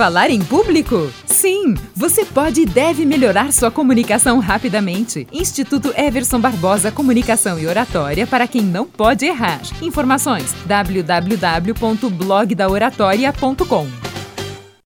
Falar em público? Sim, você pode e deve melhorar sua comunicação rapidamente. Instituto Everson Barbosa Comunicação e Oratória para quem não pode errar. Informações: www.blogdaoratoria.com.